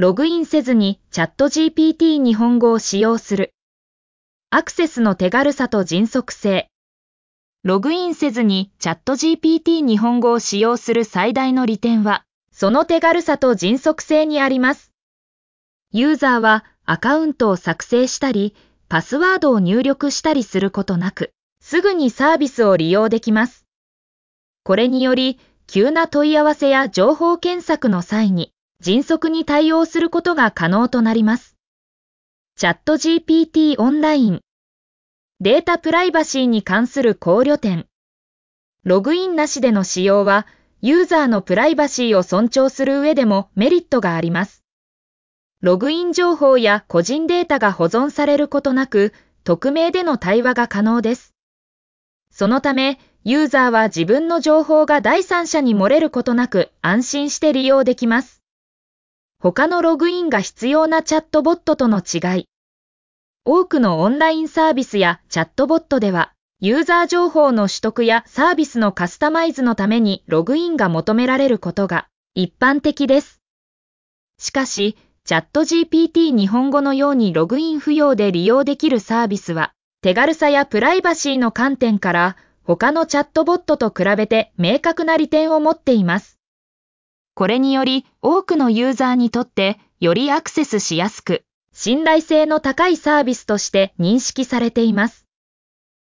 ログインせずにチャット GPT 日本語を使用する。アクセスの手軽さと迅速性。ログインせずにチャット GPT 日本語を使用する最大の利点は、その手軽さと迅速性にあります。ユーザーはアカウントを作成したり、パスワードを入力したりすることなく、すぐにサービスを利用できます。これにより、急な問い合わせや情報検索の際に、迅速に対応することが可能となります。チャット GPT オンライン。データプライバシーに関する考慮点。ログインなしでの使用は、ユーザーのプライバシーを尊重する上でもメリットがあります。ログイン情報や個人データが保存されることなく、匿名での対話が可能です。そのため、ユーザーは自分の情報が第三者に漏れることなく安心して利用できます。他のログインが必要なチャットボットとの違い。多くのオンラインサービスやチャットボットでは、ユーザー情報の取得やサービスのカスタマイズのためにログインが求められることが一般的です。しかし、チャット GPT 日本語のようにログイン不要で利用できるサービスは、手軽さやプライバシーの観点から他のチャットボットと比べて明確な利点を持っています。これにより多くのユーザーにとってよりアクセスしやすく、信頼性の高いサービスとして認識されています。